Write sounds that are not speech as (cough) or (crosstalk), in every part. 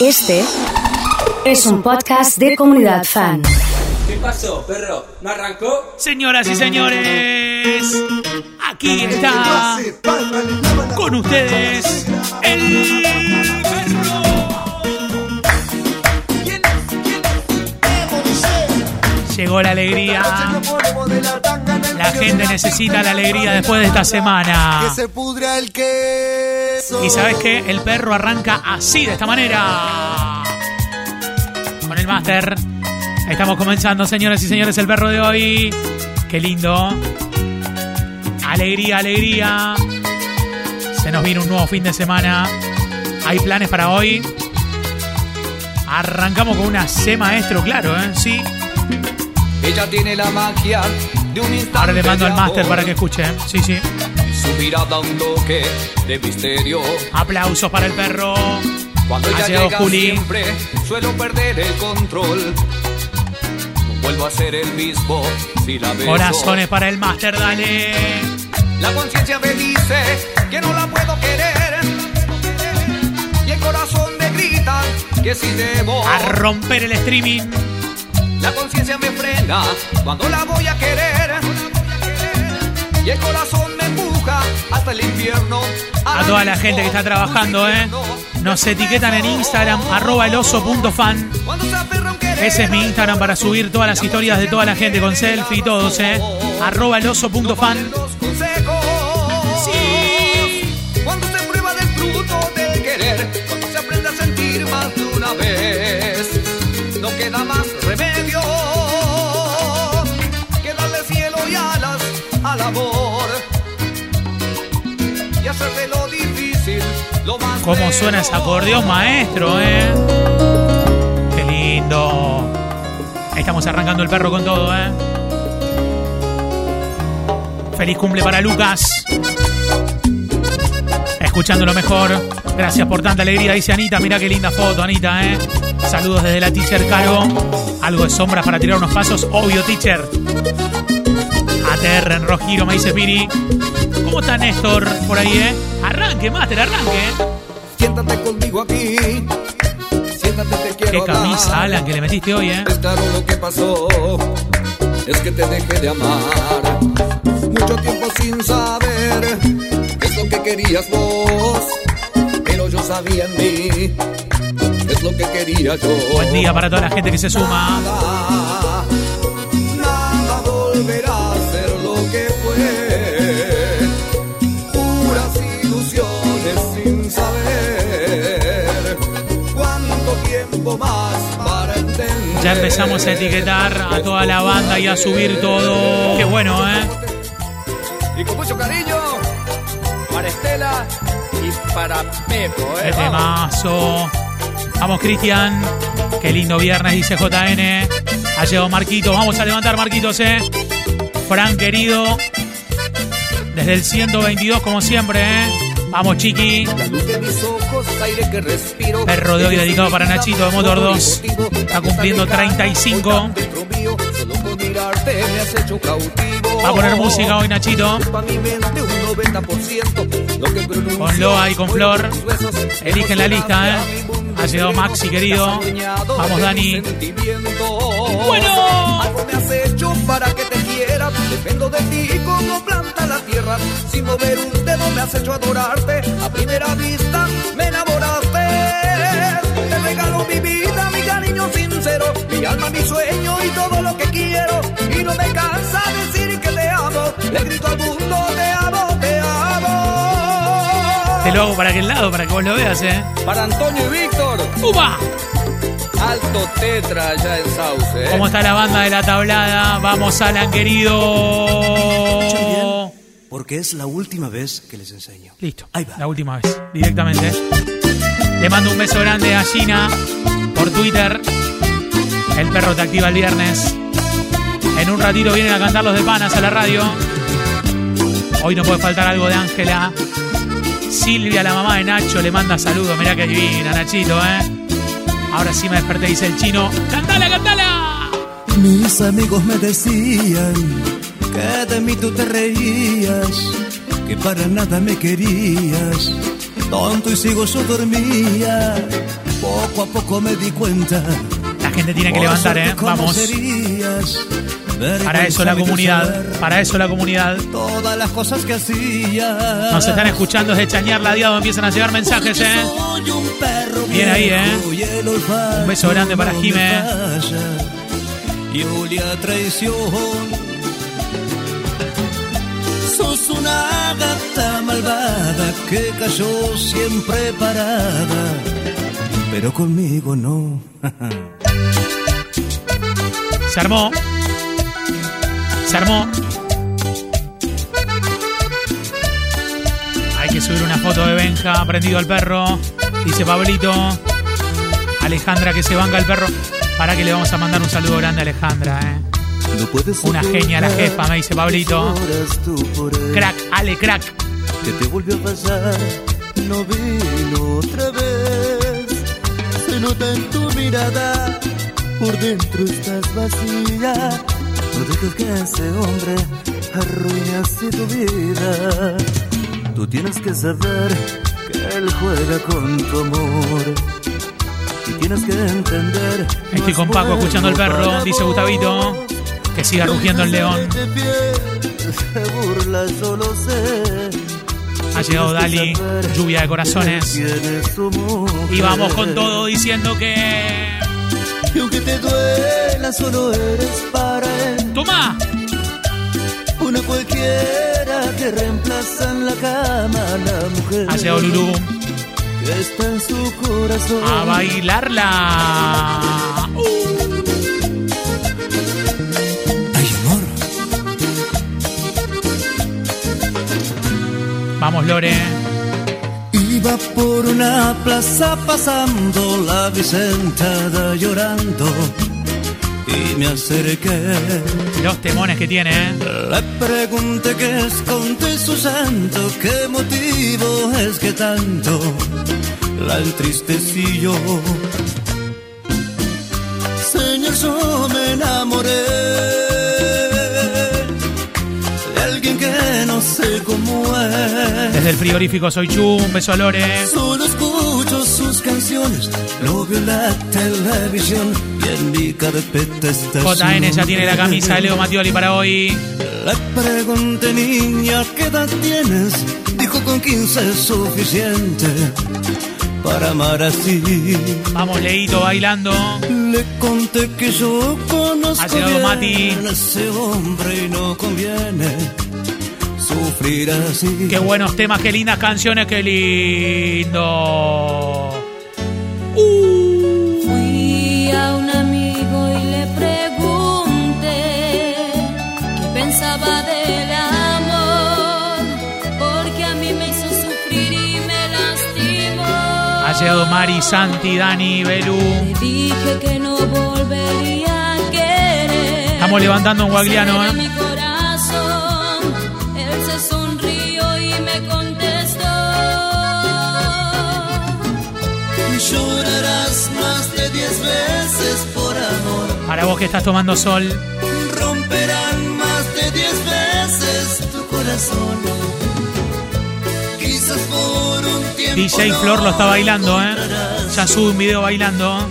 Este es un podcast de comunidad fan. ¿Qué pasó, perro? ¿No arrancó? Señoras y señores, aquí está con ustedes el perro. Llegó la alegría. La gente necesita la alegría después de esta semana. Que se pudra el queso. Y sabes qué? El perro arranca así, de esta manera. Con el máster. Estamos comenzando, señoras y señores, el perro de hoy. Qué lindo. Alegría, alegría. Se nos viene un nuevo fin de semana. Hay planes para hoy. Arrancamos con una C maestro, claro, ¿eh? Sí. Ella tiene la magia de un instante. Ahora le mando al máster para que escuche. ¿eh? Sí, sí. Su mirada un toque de misterio. Aplausos para el perro. Cuando ella llega Juli. siempre suelo perder el control. No vuelvo a ser el mismo si la beso. Corazones para el máster, dale. La conciencia me dice que no la puedo querer. Y el corazón me grita que si debo. A romper el streaming. La conciencia me frena cuando la voy a querer. Y el corazón hasta el infierno. A toda la gente que está trabajando, ¿eh? Nos etiquetan en Instagram, arroba eloso.fan. Ese es mi Instagram para subir todas las historias de toda la gente con selfie y todos, ¿eh? Arroba eloso.fan. ¿Cómo suena ese acordeón, maestro, eh? Qué lindo. Estamos arrancando el perro con todo, ¿eh? Feliz cumple para Lucas. Escuchando lo mejor. Gracias por tanta alegría, dice Anita. Mira qué linda foto, Anita, ¿eh? Saludos desde la teacher Caro. Algo de sombras para tirar unos pasos. Obvio, teacher. Aterren, Rojiro, me dice Piri. ¿Cómo está Néstor por ahí, eh? Arranque, Master, arranque. Siéntate conmigo aquí. Siéntate, te quiero Qué camisa, hablar. Alan, que le metiste hoy, eh. Es claro lo que pasó, es que te dejé de amar. Mucho tiempo sin saber es lo que querías vos, pero yo sabía en mí, es lo que quería yo. Buen día para toda la gente que se suma. Nada, nada volverá tiempo más para entender. Ya empezamos a etiquetar a toda la banda y a subir todo. Qué bueno, ¿eh? Y con mucho cariño para Estela y para Pepo, Qué ¿eh? temazo. Vamos, Cristian. Qué lindo viernes, dice JN. Ha llegado Marquito. Vamos a levantar, Marquitos, ¿eh? Fran, querido. Desde el 122, como siempre, ¿eh? Vamos, Chiqui. La luz de mis ojos, aire que respiro. Perro de hoy dedicado para Nachito de Motor 2. Está cumpliendo 35. Dentro mío, solo con mirarte me has hecho cautivo. Va a poner música hoy, Nachito. Pa' mi mente un 90%. Lo que pronuncio Con Loa y con Flor. Eligen la lista, ¿eh? Ha llegado Maxi, querido. Vamos, Dani. Bueno. Algo me has hecho para que te quiera. Dependo de ti como planta Sin mover un dedo me has hecho adorarte. A primera vista me enamoraste. Te regalo mi vida, mi cariño sincero. Mi alma, mi sueño y todo lo que quiero. Y no me cansa decir que te amo. Le grito al mundo, te amo, te amo. Te lo hago para aquel lado, para que vos lo veas, ¿eh? Para Antonio y Víctor, ¡Upa! alto tetra ya en Sauce. ¿eh? ¿Cómo está la banda de la tablada? Vamos, Alan, querido. Porque es la última vez que les enseño. Listo. Ahí va. La última vez, directamente. Le mando un beso grande a Gina por Twitter. El perro te activa el viernes. En un ratito vienen a cantar los de panas a la radio. Hoy no puede faltar algo de Ángela. Silvia, la mamá de Nacho, le manda saludos. Mirá que divina, Nachito, ¿eh? Ahora sí me desperté, dice el chino. ¡Cantala, cantala! Mis amigos me decían que de mí tú te reías, que para nada me querías. Tonto y ciego yo dormía, poco a poco me di cuenta. La gente tiene que levantar, ¿eh? Vamos. Para eso la comunidad. Para eso la comunidad. Todas las cosas que hacía. Nos están escuchando desde Chañar Ladiado. Empiezan a llegar mensajes, ¿eh? Bien ahí, ¿eh? Un beso grande para Jime. Julia traición. Gata malvada que cayó siempre parada. Pero conmigo no. (laughs) Se armó. Se armó. Hay que subir una foto de Benja prendido al perro. Dice Pablito. Alejandra que se banca el perro. Para que le vamos a mandar un saludo grande a Alejandra, eh. Una genia la jefa, me dice Pablito. Crack, Ale, crack. Que te volvió a pasar, no vino otra vez. Se nota en tu mirada, por dentro estás vacía. No dejes que ese hombre arruine así tu vida. Tú tienes que saber que él juega con tu amor. Y tienes que entender. Estoy con Paco escuchando el perro, dice Gustavito. Que siga rugiendo el león. Ha llegado Dali, lluvia de corazones. Y vamos con todo diciendo que. Y aunque te duela, solo eres para él. ¡Toma! Una cualquiera que reemplaza en la cama a la mujer. Ha llegado Lulú. Que está en su corazón. A bailarla. Ay, Vamos, Lore. Iba por una plaza pasando la Vicentada llorando y me acerqué. Los temones que tiene, ¿eh? Le pregunté qué esconde su santo, qué motivo es que tanto la entristecí yo. Señor, yo me enamoré no sé cómo es. Desde el frigorífico Soy Chu, un beso a Lore. Solo escucho sus canciones, lo veo en la televisión y en mi carpeta está JN ya tiene la camisa de Leo Mattioli para hoy. Le pregunté, niña, ¿qué edad tienes? Dijo con 15 es suficiente para amar así. Vamos, Leito bailando. Le conté que yo conozco bien Mati. a ese hombre y no conviene sufrir así. Qué buenos temas, qué lindas canciones, qué lindo. Fui a un amigo y le pregunté qué pensaba del amor, porque a mí me hizo sufrir y me lastimó. Ha llegado Mari, Santi, Dani, Belú. Le dije que no volvería a querer. Estamos levantando un guagliano, ¿eh? Para vos que estás tomando sol. Romperán más de 10 veces tu corazón. Quizás por un tiempo. DJ no Flor lo está bailando, ¿eh? Ya sube un video bailando.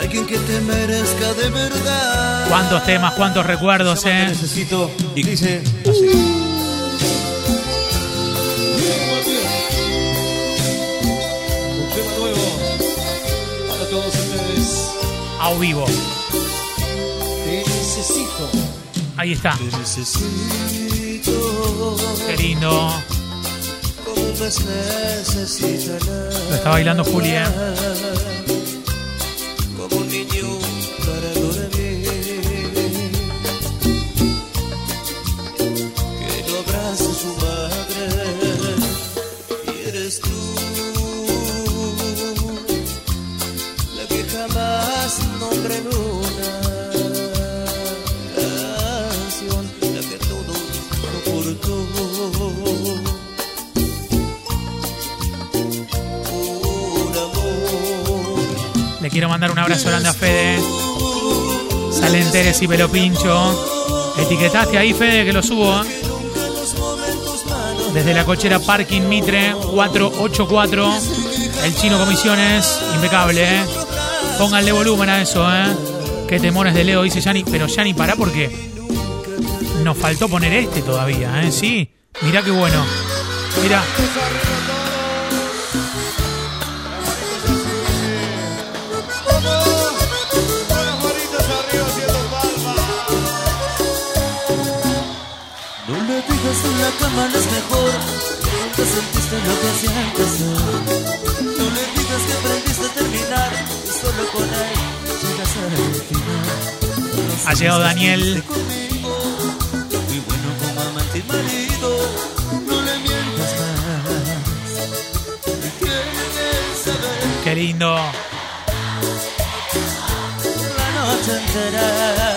Alguien que te merezca de verdad. Cuántos temas, cuántos recuerdos, ¿eh? necesito y dice así. Un tema nuevo para todos ustedes. A vivo. Necesito. Ahí está. Te necesito Qué lindo. Lo está bailando Juli, como un niño para dormir. Quiero mandar un abrazo grande a Fede. Salen Teres y Pelo Pincho. Etiquetaste ahí, Fede, que lo subo. ¿eh? Desde la cochera Parking Mitre 484. El chino Comisiones. Impecable, ¿eh? Pónganle volumen a eso, ¿eh? Qué temones de Leo, dice Yanni. Pero Yanni, pará porque nos faltó poner este todavía, ¿eh? Sí. Mirá qué bueno. Mirá. En la cama no es mejor. Te sentiste lo que. No le digas que aprendiste a terminar. Y solo con él llegas al final. No Ha llegado Daniel. triste conmigo. Muy bueno como amante y marido. No le mientas más. Quieres saber Qué lindo. la noche entera.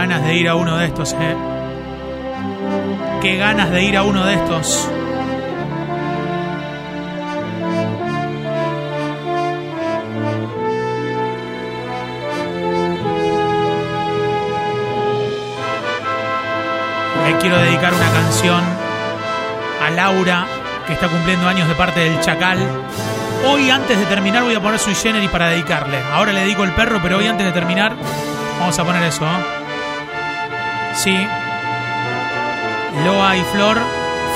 Ganas de ir a uno de estos, ¿eh? Qué ganas de ir a uno de estos. Le quiero dedicar una canción a Laura, que está cumpliendo años de parte del Chacal. Hoy, antes de terminar, voy a poner su generis para dedicarle. Ahora le dedico el perro, pero hoy, antes de terminar, vamos a poner eso. ¿eh? Sí. Loa y Flor,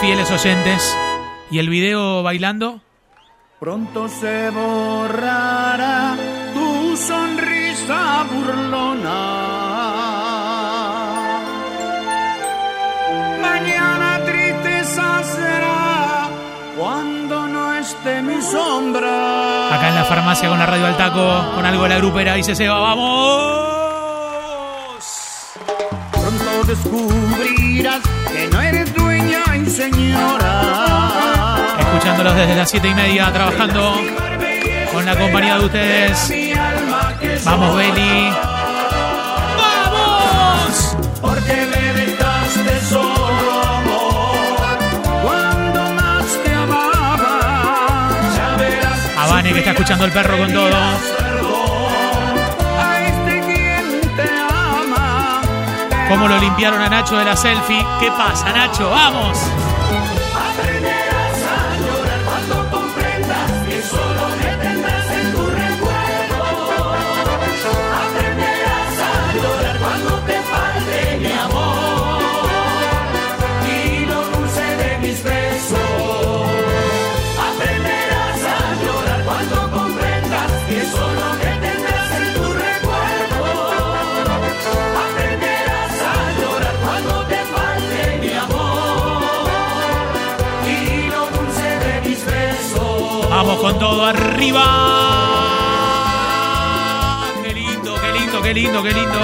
fieles oyentes. ¿Y el video bailando? Pronto se borrará tu sonrisa burlona. Mañana tristeza será cuando no esté mi sombra. Acá en la farmacia con la radio al taco, con algo de la grupera, dice Seba, ¡vamos! Descubrirás que no eres dueña y señora. Escuchándolos desde las siete y media, trabajando con la compañía de ustedes. Vamos, Beli. ¡Vamos! Porque me dejaste solo amor Cuando más te amaba Ya verás A Vane que está escuchando el perro con todo. ¿Cómo lo limpiaron a Nacho de la selfie? ¿Qué pasa, Nacho? ¡Vamos! Vamos con todo arriba. Qué lindo, qué lindo, qué lindo, qué lindo.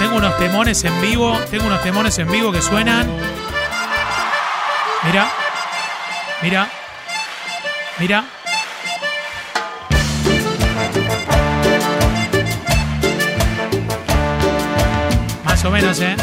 Tengo unos temones en vivo, tengo unos temones en vivo que suenan. Mira, mira, mira. Más o menos, ¿eh?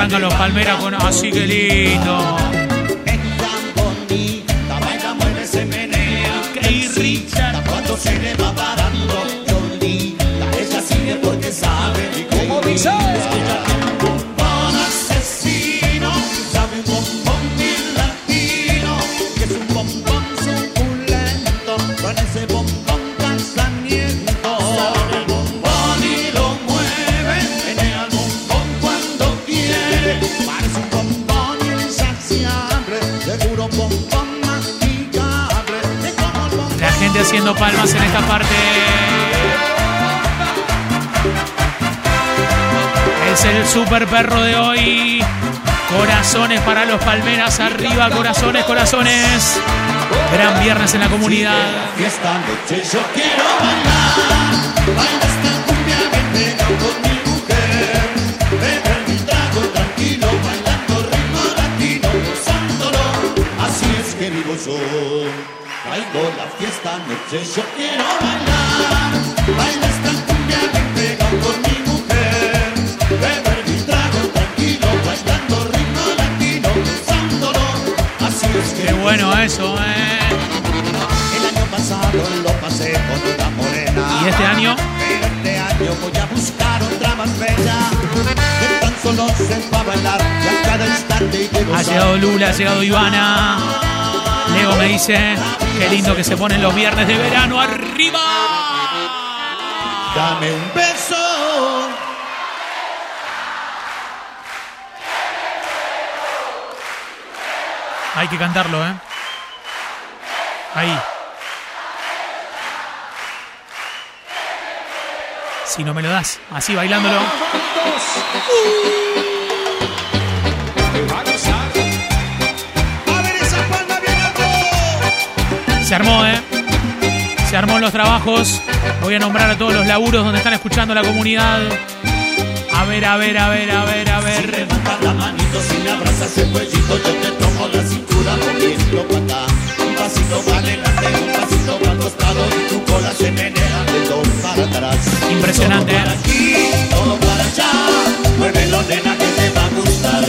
Arrancan los palmeras con. Así que lindo. Qué irrita. Cuando se le va parando, Palmas en esta parte. Es el super perro de hoy. Corazones para los palmeras arriba, corazones, corazones. Gran viernes en la comunidad. Así es que vivo yo. Traigo la fiesta noche, yo quiero bailar, baila esta cumbia que tengo con mi mujer. Beber mi trago tranquilo, bailando ritmo latino, gozándolo. Así es que Qué bueno eso, eh. el año pasado lo pasé con una morena. ¿Y este año? Pero este año voy a buscar otra más bella. Que tan solo sepa bailar y a cada instante quiero Ha llegado Lula, ha llegado Ivana. Leo me dice, qué lindo que se ponen los viernes de verano arriba. Dame un beso. Hay que cantarlo, ¿eh? Ahí. Si no me lo das, así bailándolo. Se armó, ¿eh? Se armó en los trabajos. Voy a nombrar a todos los laburos donde están escuchando la comunidad. A ver, a ver, a ver, a ver, a ver. Levanta la manito si me abrazas el cuellito, yo te tomo la cintura moviendo para. Un pasito para adelante, un pasito para el costado y tu cola se menea de dos para atrás. Impresionante, Todo para ¿eh? aquí, todo para allá, muévelo nena que te va a gustar.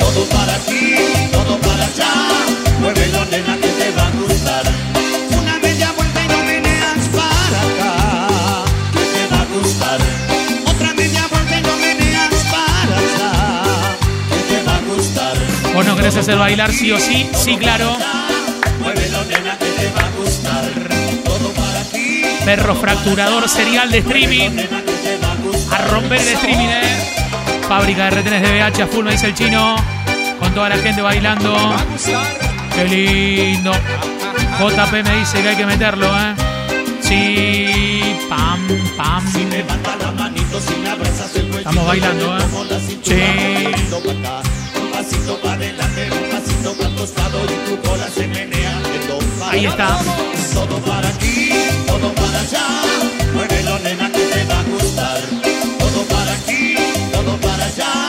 Todo para aquí, todo para allá, muévelo nena que hacer bailar sí o sí? Sí, claro. Perro fracturador serial de streaming. a romper el streaming, ¿eh? Fábrica de retenes de VH a full, me dice el chino. Con toda la gente bailando. Qué lindo. JP me dice que hay que meterlo, ¿eh? Sí. Pam, pam. Estamos bailando, ¿eh? Sí. Pasito para adelante, un pasito para el costado y tu cola se menea de para Ahí está. Todo para aquí, todo para allá, muévelo nena que te va a gustar. Todo para aquí, todo para allá,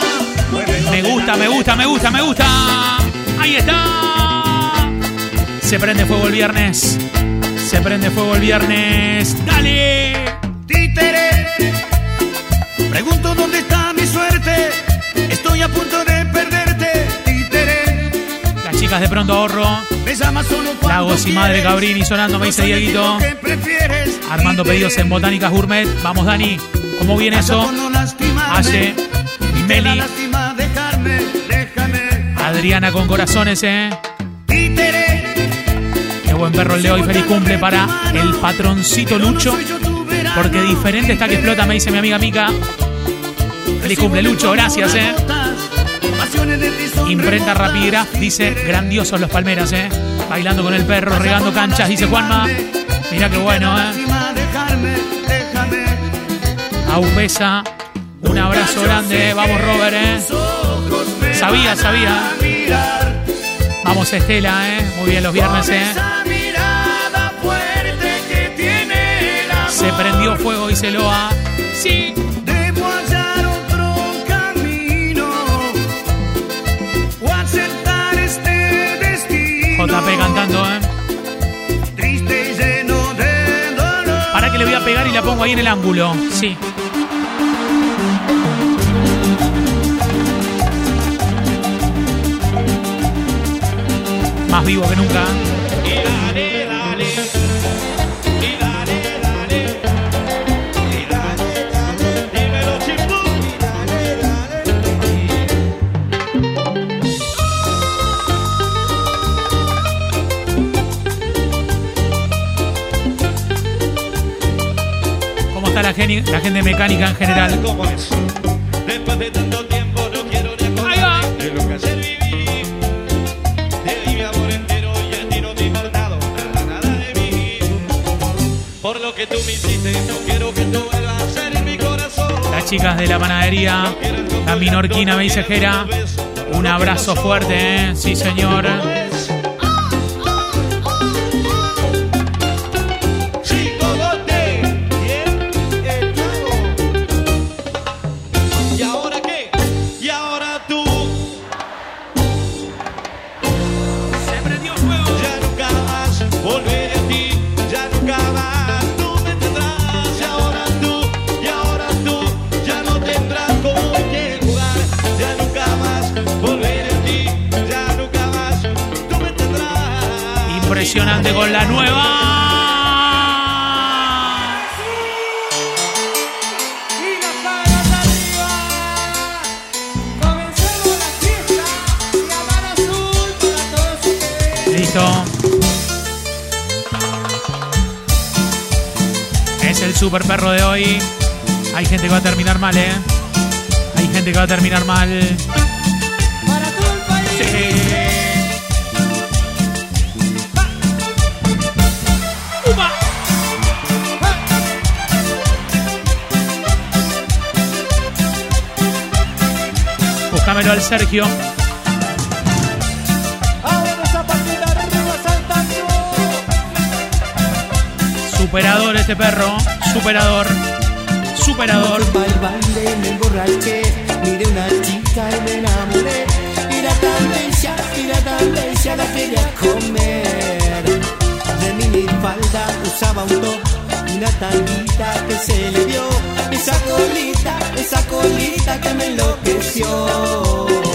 muévelo Me nena, gusta, que me gusta, me gusta, me gusta. Ahí está. Se prende fuego el viernes. Se prende fuego el viernes. Dale. Títere, pregunto dónde está mi suerte. Estoy a punto de chicas de pronto ahorro. Lagos y Madre. Cabrini sonando, me dice Dieguito. Armando pedidos en Botánicas Gourmet. Vamos, Dani. ¿Cómo viene eso? Hace Meli. Adriana con corazones, ¿eh? Qué buen perro el de hoy. Feliz cumple para el patroncito Lucho. Porque diferente está que explota, me dice mi amiga Mica. Feliz cumple, Lucho. Gracias, ¿eh? Imprenta Rapigraf dice grandiosos los palmeras, ¿eh? Bailando con el perro, regando canchas, dice Juanma. Mira qué bueno, ¿eh? Aupesa, un abrazo grande. Vamos Robert, ¿eh? Sabía, sabía. Vamos Estela, ¿eh? Muy bien los viernes, ¿eh? Se prendió fuego, dice Loa. Sí. JP cantando, ¿eh? Triste y lleno de dolor. Para que le voy a pegar y la pongo ahí en el ángulo. Sí. Más vivo que nunca. ¿Cómo está la, gente mecánica en general? ¿Cómo es? Después de tanto tiempo no quiero Ahí va. recordar de lo que ayer viví. Te di mi amor entero y a ti no te ha importado nada, nada de mí. Por lo que tú me hiciste, no quiero que tú vuelvas a ser en mi corazón. La las chicas de la panadería, la minorquina me dice Jera. Un abrazo fuerte, ¿eh? Sí, señor. De hoy. Hay gente que va a terminar mal, ¿eh? Hay gente que va a terminar mal. Búscamelo al Sergio. Superador este perro. Superador. Superador. Al baile me emborraché, miré una chica y me enamoré. Era tan bella, era tan bella, la quería comer. De minifalda usaba un top y una tanguita que se le vio. Esa colita, esa colita que me enloqueció.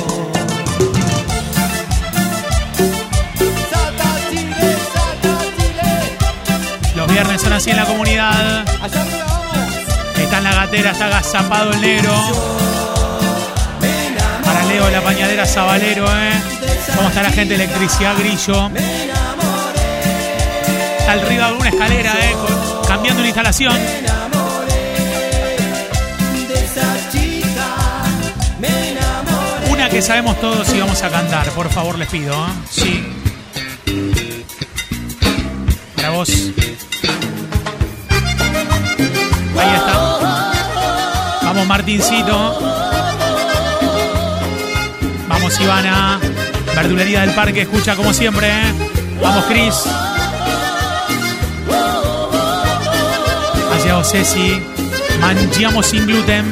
Viernes son así en la comunidad. Está en la gatera, está agazapado el negro. Para Leo, la pañadera Zabalero, ¿eh? ¿Cómo está la gente electricidad grillo? Está arriba de una escalera, ¿eh? Cambiando una instalación. Una que sabemos todos y vamos a cantar, por favor, les pido. ¿eh? Sí. Para vos. Martincito. Vamos, Ivana. Verdulería del Parque, escucha como siempre. ¿eh? Vamos, Cris. Vos, Ceci. Mangiamo sin gluten.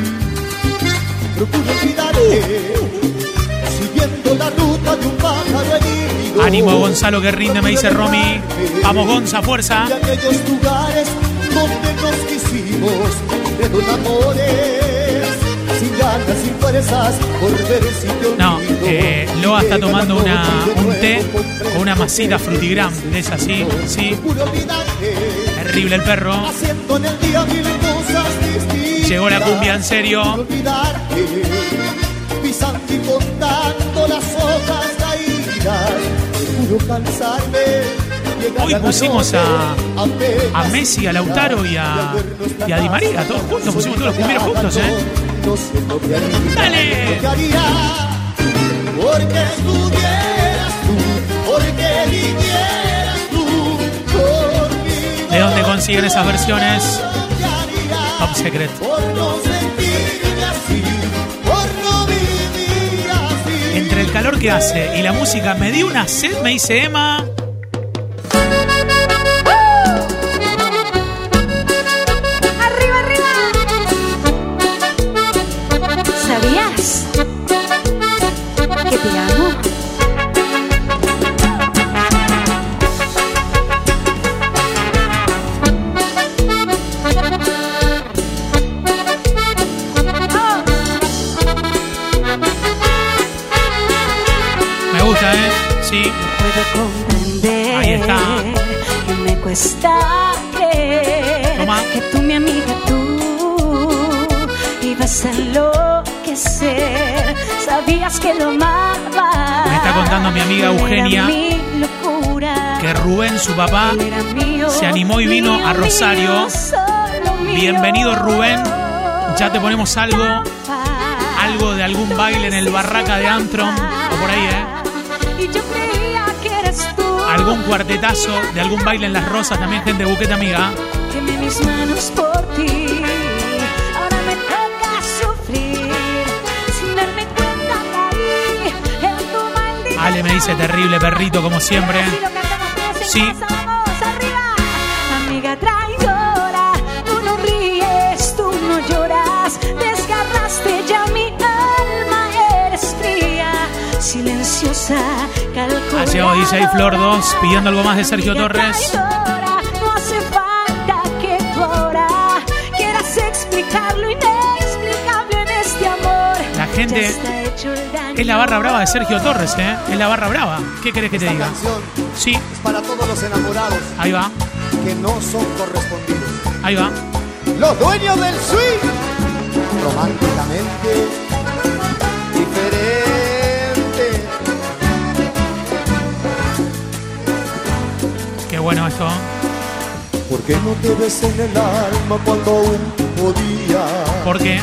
Ánimo, Gonzalo, que rinde, me dice Romy. Vamos, Gonza, fuerza. De aquellos lugares donde nos quisimos, de los amores, sin ganas, sin fuerzas, por ver si te No, eh, Loa está tomando una, de un té con una masita frutigram. Es así, sí. Terrible el perro. Llegó la cumbia en serio. olvidarte, pisando y contando las hojas caídas, puro cansarme. llegar Hoy pusimos a- a Messi, a Lautaro y a- y a Di María, todos juntos, pusimos todos los cumbieros juntos, ¿eh? Que Dale. lo que haría, porque estuvieras tú, porque vinieras tú por mí. ¿De dónde consiguen esas versiones? Top Secret. Por no sentirme así, por no vivir así. Entre el calor que hace y la música, me dio una sed, me dice Emma. Sabías que lo amaba. Me está contando mi amiga Eugenia mi. Que Rubén, su papá, mío, se animó y vino mío, a Rosario. mío. Bienvenido, Rubén. Ya te ponemos algo, algo de algún baile en el Barraca de Antrom, o por ahí, ¿eh? Y yo creía que eres tú. Algún cuartetazo de algún baile en las rosas, también gente de buqueta amiga. Mis manos por ti. Dice terrible perrito como siempre. Sí. Amiga traidora, tú no ríes, tú no lloras, desgarraste ya mi alma, eres fría, silenciosa, calculadora. Flor 2 pidiendo algo más de Sergio Torres. este. La gente Es la barra brava de Sergio Torres, ¿eh? Es la barra brava. ¿Qué querés que te diga? canción Sí, es para todos los enamorados ahí va, que no son correspondidos. ahí va. Los dueños del swing, románticamente diferente. Qué bueno esto. ¿Por qué no te ves en el alma cuando aún podía? ¿Por qué?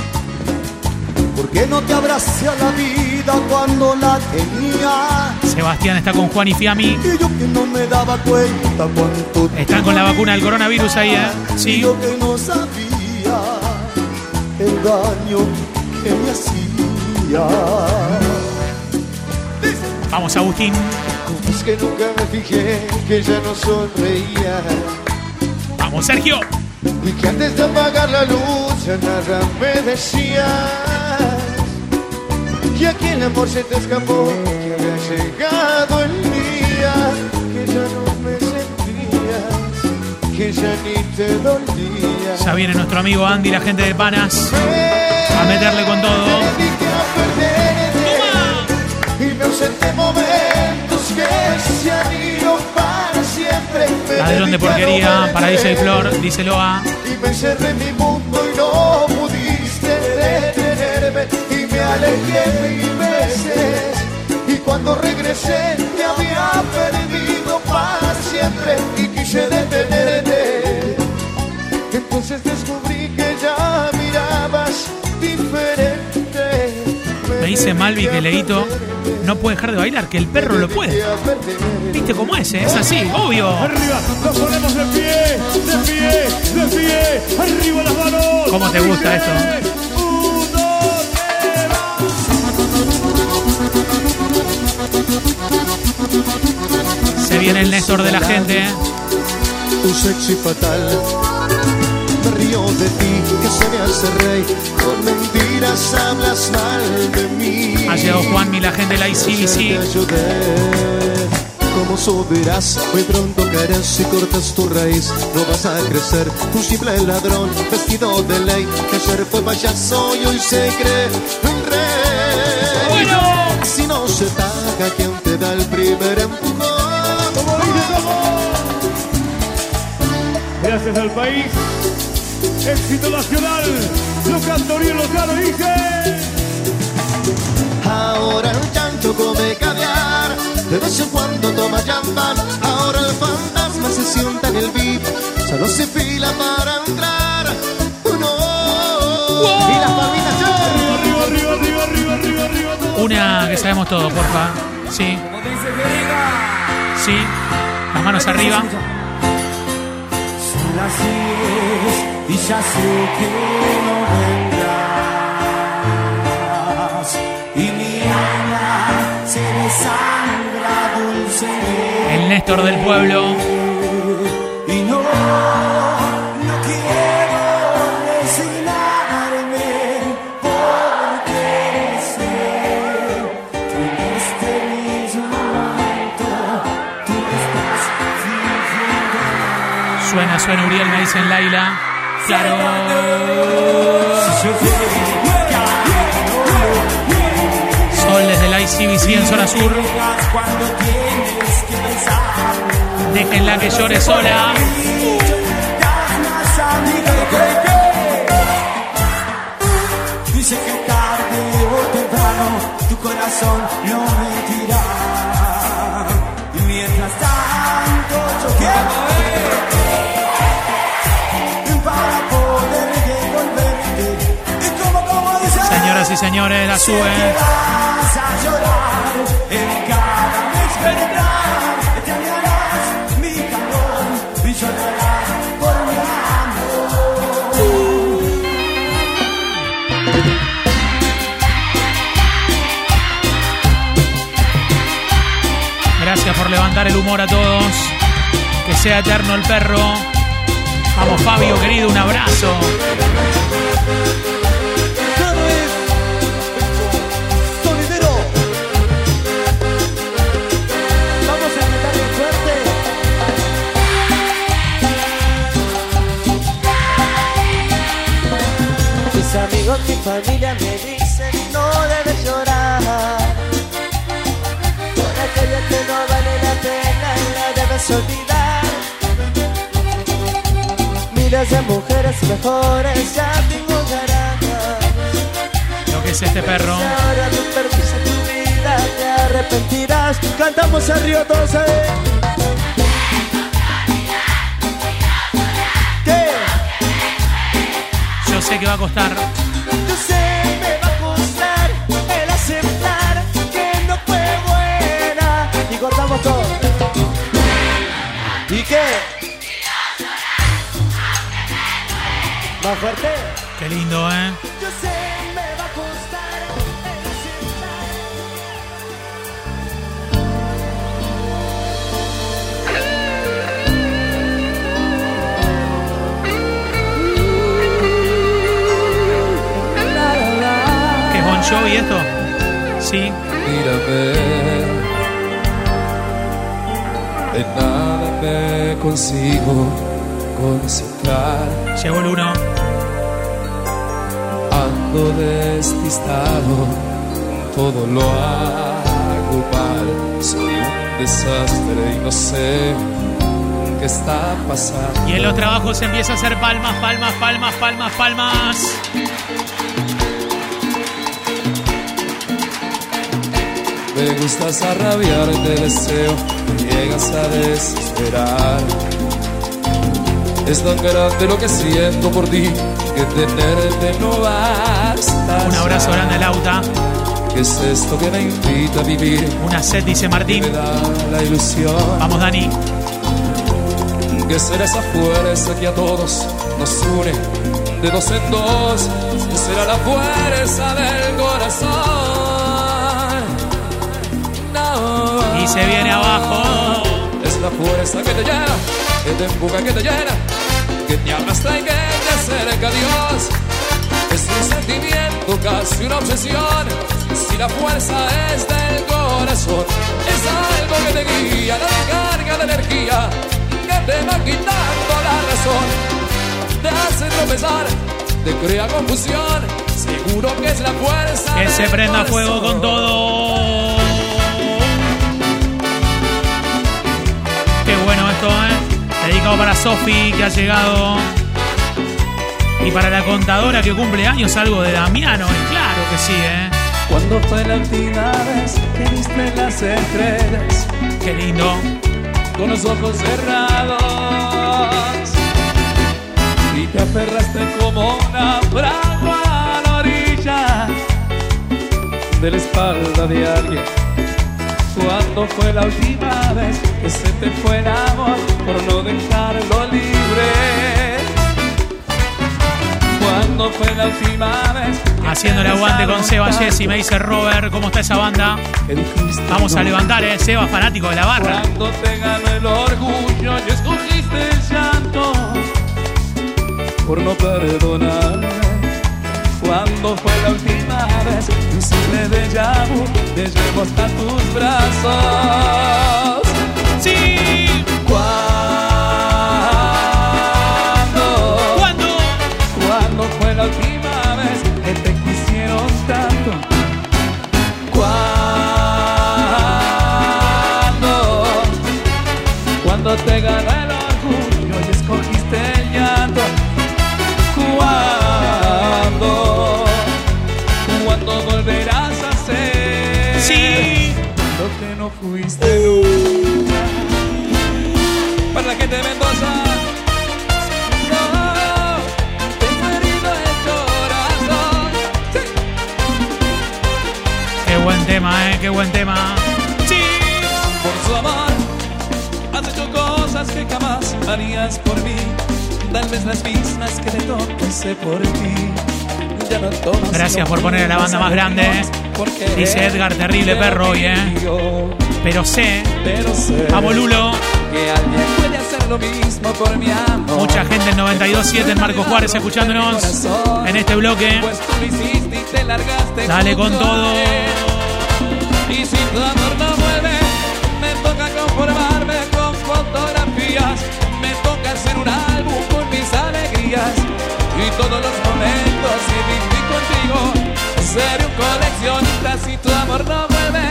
¿Por qué no te abracé a la vida cuando la tenía? Sebastián está con Juan y Fiammi. Y yo que no me daba cuenta cuánto Están con la vacuna del coronavirus ahí, ¿eh? Y Sí. yo que no sabía el daño que me hacía. Vamos, Agustín. Es que nunca me fijé que ya no sonreía Vamos, Sergio. y que antes de apagar la luz ya nada me decías que el amor se te escapó, que había llegado el día que ya no me sentías, que ya ni te dolía. Ya viene nuestro amigo Andy, la gente de Panas. A meterle con todo. A y me ausenté momentos que se han ido para siempre. Me Ladrón de a porquería no para Isa y. Flor, dice Loa. Y me encerré en mi mundo y alejé mil veces Y cuando regresé te había perdido para siempre Y quise detenerte Entonces descubrí que ya mirabas diferente Me dice Malvi que Leito no puede dejar de bailar, que el perro lo puede. ¿Viste cómo es? eh? Es así, obvio. Arriba, nos ponemos de pie, de pie, de pie. Arriba las manos. ¿Cómo te gusta esto? Se viene el Néstor de la gente. eh. tu sexy fatal. Me río de ti, que se me hace rey. Con mentiras hablas mal de mí. Ha llegado Juanmi, la gente de la ICBC. Como subirás, muy pronto caerás y cortas tu raíz. No vas a crecer, un simple ladrón vestido de ley. Que ayer fue payaso y hoy se cree un rey. Bueno. Si no se paga, el primer empujón? como dice todo. Gracias al país. Éxito nacional. Lo cantoría local dice. Ahora el llanto come caviar, de vez en cuando toma champán. Ahora el fantasma se sienta en el VIP, solo se fila para entrar. No. Y las palmitas. Arriba, arriba, arriba, arriba, arriba, arriba. Una que sabemos todo, porfa. Sí, sí. Las manos arriba. Son las diez y ya sé que no vendrás. Y mi alma se desangra dulcemente. El Néstor del pueblo. Suena, Uriel, me dicen Laila. Claro. Sol desde la ICBC en zona sur. Déjenla que llore sola. Dice que tarde o temprano tu corazón no mentirá. Y mientras tanto yo quiero Señoras y señores, la sube. llorarás por levantar el humor a todos. Que sea eterno el perro. Vamos, Fabio, querido, un abrazo. Amigos, mi familia me dicen no debes llorar. Por aquella que no vale la pena la debes olvidar. Miles de mujeres mejores ya tengo garajas. Lo que es este perro. Ahora tú perdiste tu vida, te arrepentirás. Cantamos al río todos ahí. ¿Qué? Yo sé que va a costar. Yo sé me va a costar el aceptar que no fue buena. Y cortamos todo. ¿Y qué? Más fuerte. Qué lindo, ¿eh? ¿Qué es Bon Jovi esto? Sí. Mírame, de nada me consigo concentrar. Llegó el uno. Ando despistado, todo lo hago mal. Soy un desastre y no sé qué está pasando. Y en los trabajos se empieza a hacer palmas, palmas, palmas, palmas, palmas. Me gustas a rabiar, te deseo, me llegas a desesperar. Es tan grande lo que siento por ti, que tenerte no basta. Un abrazo grande al Lauta. ¿Qué es esto que me invita a vivir? Una set, dice Martín. Me da la ilusión. Vamos, Dani. Que será esa fuerza que a todos nos une de dos en dos. Que será la fuerza del corazón. Y se viene abajo. Es la fuerza que te llena, que te empuja, que te llena, que te arrastra y que te acerca a Dios. Es un sentimiento, casi una obsesión. Si la fuerza es del corazón, es algo que te guía, la carga de energía, que te va quitando la razón. Te hace tropezar, te crea confusión. Seguro que es la fuerza. Que se prenda fuego corazón. con todo. Esto, ¿eh? Dedicado para Sofi, que ha llegado. Y para la contadora que cumple años, algo de Damiano. Y claro que sí, ¿eh? Cuando fue la última vez que viste las estrellas Qué lindo. con los ojos cerrados y te aferraste como una fragua a la orilla de la espalda de alguien. Cuando fue la última vez que se te fue el amor por no dejarlo libre. Cuando fue la última vez Haciendo el te aguante con Seba Jessy, me dice Robert, ¿cómo está esa banda? Vamos a levantar, ¿eh? Seba, fanático de la barra. Cuando te ganó el orgullo y escogiste el llanto por no perdonarme. Cuando fue la última vez que un simple déjà vu te hasta tus brazos. Sí. Cuando, ¿Cuándo? cuando fue la última vez que te quisieron tanto. Cuando, cuando te ganó buen tema. Sí. Por su amor, has hecho cosas que jamás harías por mí. Tal vez las mismas que te hice por ti. Ya no tomas Gracias por poner a la banda más grande. ¿eh? Dice Edgar, terrible perro hoy, ¿eh? Pero sé, Pero sé vamos Lulo, que alguien puede hacer lo mismo por mi amor. mucha gente en 92.7 en Marco Juárez escuchándonos en este bloque. Pues tú lo hiciste y te largaste. Dale con todo. Si tu amor no vuelve, me toca conformarme con fotografías. Me toca hacer un álbum con mis alegrías. Y todos los momentos que viví contigo. Seré un coleccionista si tu amor no vuelve.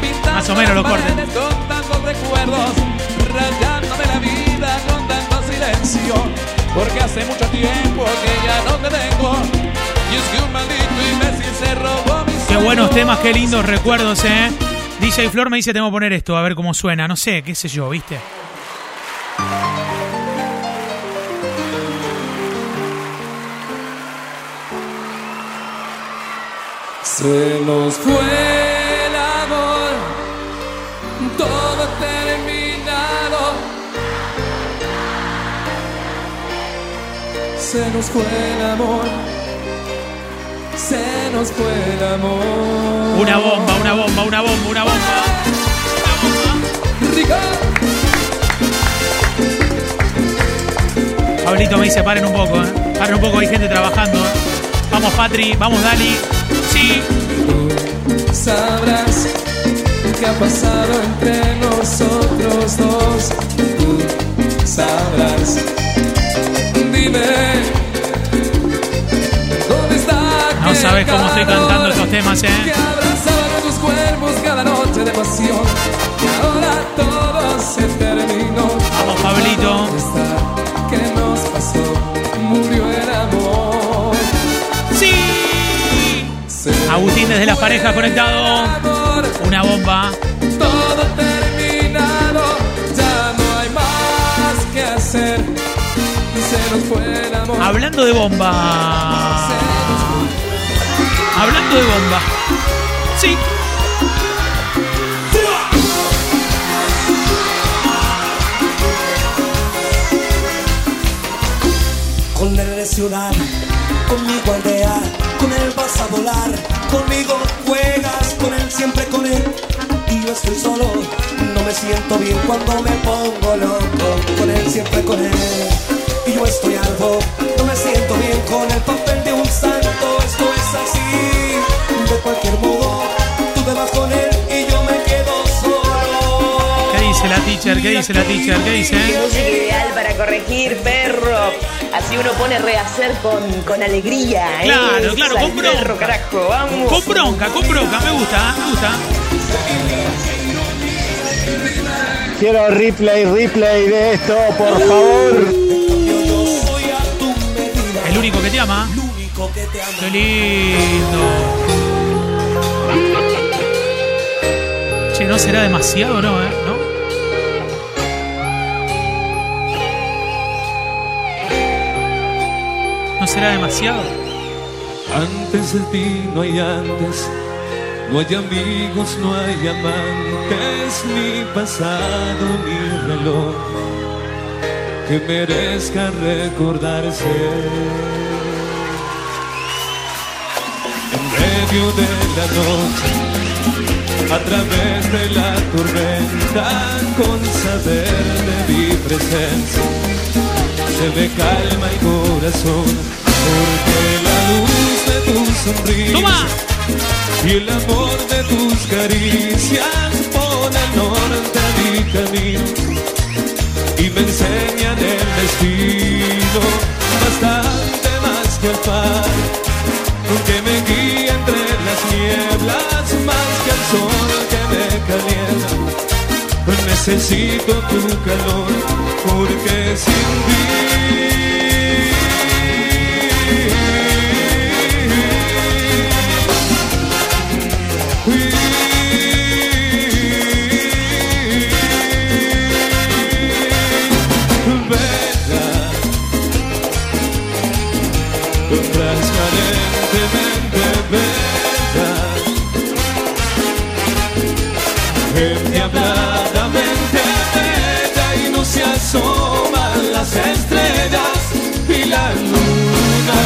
Pintando Más o menos lo corten. Con tantos recuerdos, rayándome la vida con tanto silencio. Porque hace mucho tiempo que ya no te tengo. Qué buenos temas, qué lindos recuerdos, ¿eh? DJ Flor me dice, tengo que poner esto, a ver cómo suena. No sé, qué sé yo, ¿viste? Se nos fue el amor, todo terminado. Se nos fue el amor, se nos fue el amor. Una bomba, una bomba, una bomba, una bomba. Rica. Pablito me dice, paren un poco, ¿eh? Paren un poco, hay gente trabajando. ¿eh? Vamos, Patri, vamos, Dali. Sí. Sabrás qué ha pasado entre nosotros dos. Tú sabrás. Dime. Sabes cómo estoy cantando estos temas, Que ¿eh? abrazaba tus cuerpos cada noche de pasión. Y ahora todo se terminó. Vamos, Pablito. ¿Qué nos pasó? Murió el amor. Sí. Agustín desde las parejas conectado. Una bomba. todo terminado, ya no hay más que hacer. Se nos fue el amor. Hablando de bomba. Hablando de bomba. Sí. Con de ciudad, conmigo aldea, con él vas a volar, conmigo juegas, con él siempre con él. Y yo estoy solo, no me siento bien cuando me pongo loco, con él siempre con él. Y yo estoy algo, no me siento bien con el papel con él y yo me quedo solo. ¿Qué dice la teacher? ¿Qué dice la teacher? ¿Qué dice? Música ideal para corregir, perro. Así uno pone rehacer con, con alegría. ¿eh? Claro, claro, con bronca. perro, carajo, vamos. Con bronca, con bronca. Me gusta, me gusta. Quiero replay, replay de esto, por favor. Yo soy a tu medida, El único que te ama. el único que te ama. Qué lindo. ¿No será demasiado, no, eh? ¿No? ¿No será demasiado? Antes de ti no hay antes, no hay amigos, no hay amantes, ni pasado ni reloj que merezca recordarse. En medio de la noche, a través de la tormenta, con saber de mi presencia, se me calma el corazón, porque la luz de tu sonrisa ¡Toma! y el amor de tus caricias pone el norte a mi camino y me enseñan el destino bastante más que el par que me guía entre las nieblas más que el sol que me calienta. Necesito tu calor porque sin Venga, y no se asoman las estrellas y la luna.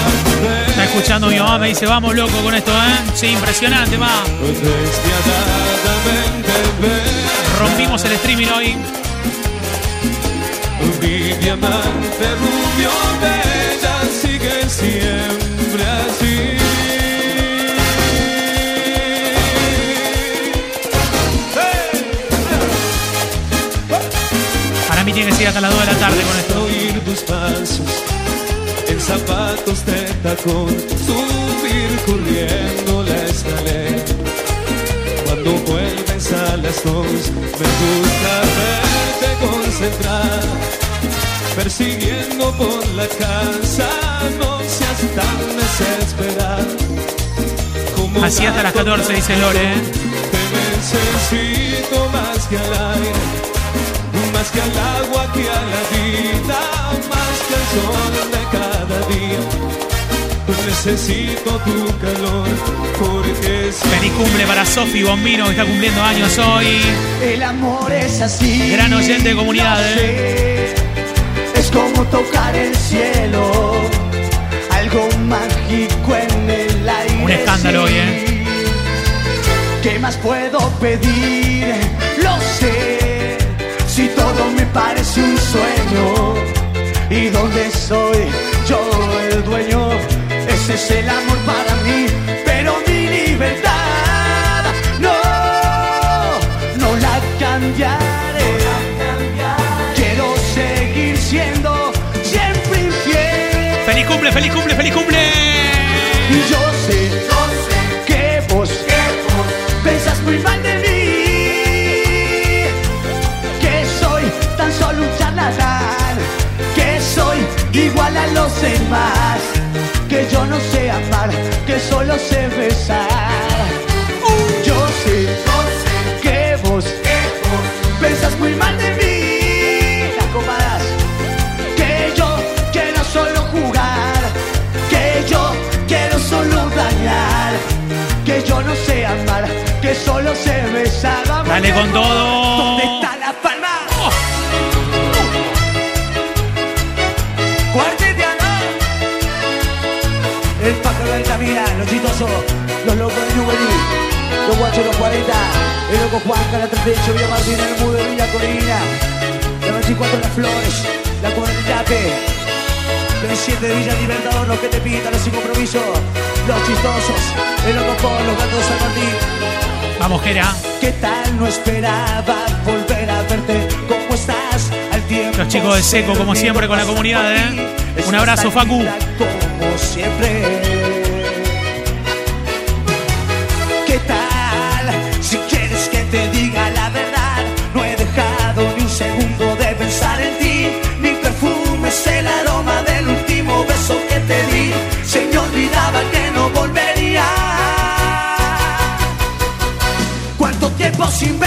Está escuchando, mi mamá me dice, vamos loco con esto, ¿eh? Sí, impresionante, va. Rompimos el streaming hoy. Mi diamante rubio bella sigue siempre así. Para mí tiene que ser hasta las 2 de la tarde con esto. Oír tus pasos en zapatos de tacón, subir corriendo la escalera. Cuando vuelves a las dos, me gusta verte concentrar, persiguiendo por la casa, no seas tan desesperado. Así hasta las 14, dice Lore. ¿eh? te necesito más que al aire, más que al agua, que a la vida, más que al sol de cada día. Necesito tu calor, porque si Feliz cumple para Sofi Bombino, que está cumpliendo años hoy. El amor es así. Gran oyente de comunidad, ¿eh? Es como tocar el cielo. Algo mágico en el aire. Un escándalo hoy, ¿eh? ¿Qué más puedo pedir? Lo sé. Si todo me parece un sueño. ¿Y dónde soy yo el dueño? Ese es el amor para mí. Pero mi libertad no, no la cambiaré. Quiero seguir siendo siempre infiel. ¡Feliz cumple, feliz cumple, feliz cumple! Que yo no sé amar, que solo sé besar. Yo sé, que vos, pensás muy mal de mí. Las copadas que yo quiero solo jugar, que yo quiero solo dañar, que yo no sé amar, que solo sé besar. Vamos, Dale con todo. ¿Dónde está los chistosos, los locos de Juvenil, los guachos de los 40, el loco Juan, la 38, Villa Martín, el mudo de Villa Corina, la 24 Las Flores, la comunidad el 7 de Villa Libertador, los que te pintan, los sin compromiso, los chistosos, el loco Paul, los gatos de San Martín. Vamos, Jera. ¿Qué tal? No esperaba volver a verte. ¿Cómo estás? Al tiempo. Los chicos de Seco, como siempre, con la comunidad, ¿eh? Un abrazo, Facu. Como siempre.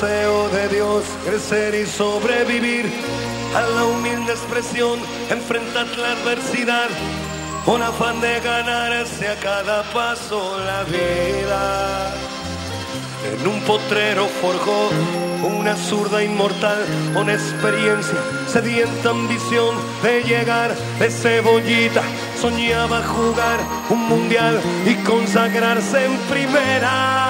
deseo de Dios crecer y sobrevivir a la humilde expresión, enfrentar la adversidad, con afán de ganarse a cada paso la vida. En un potrero forjó una zurda inmortal con experiencia, sedienta ambición de llegar de cebollita. Soñaba jugar un mundial y consagrarse en primera.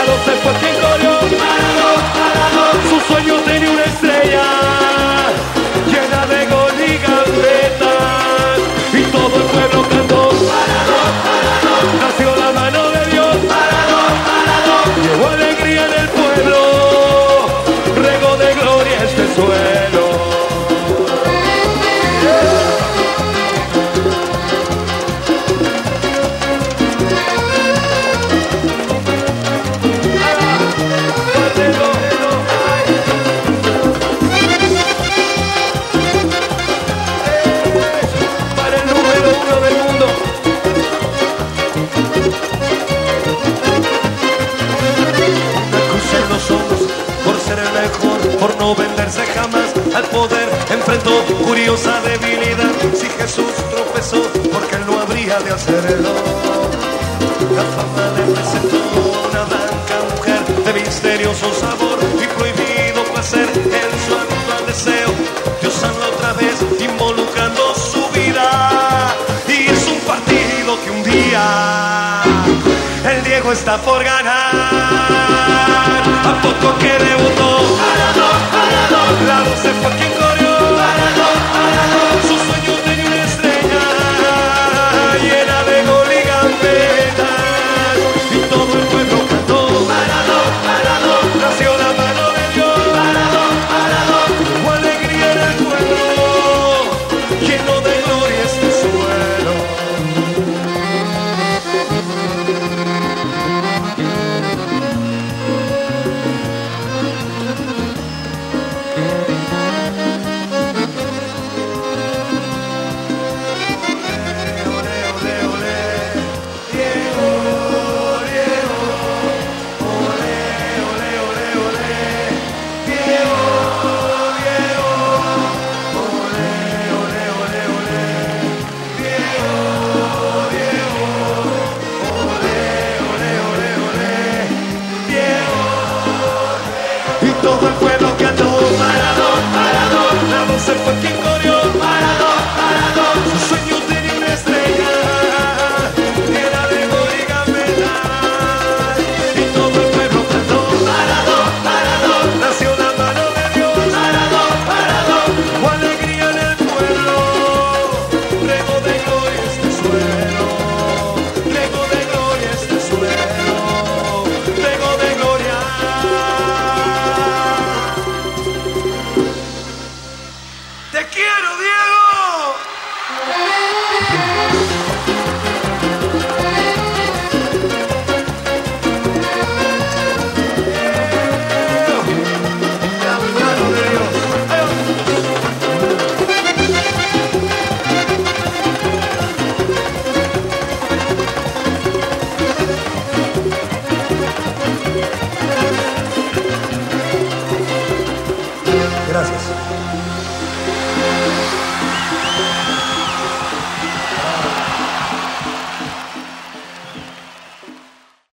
pasado se fue I forgot how.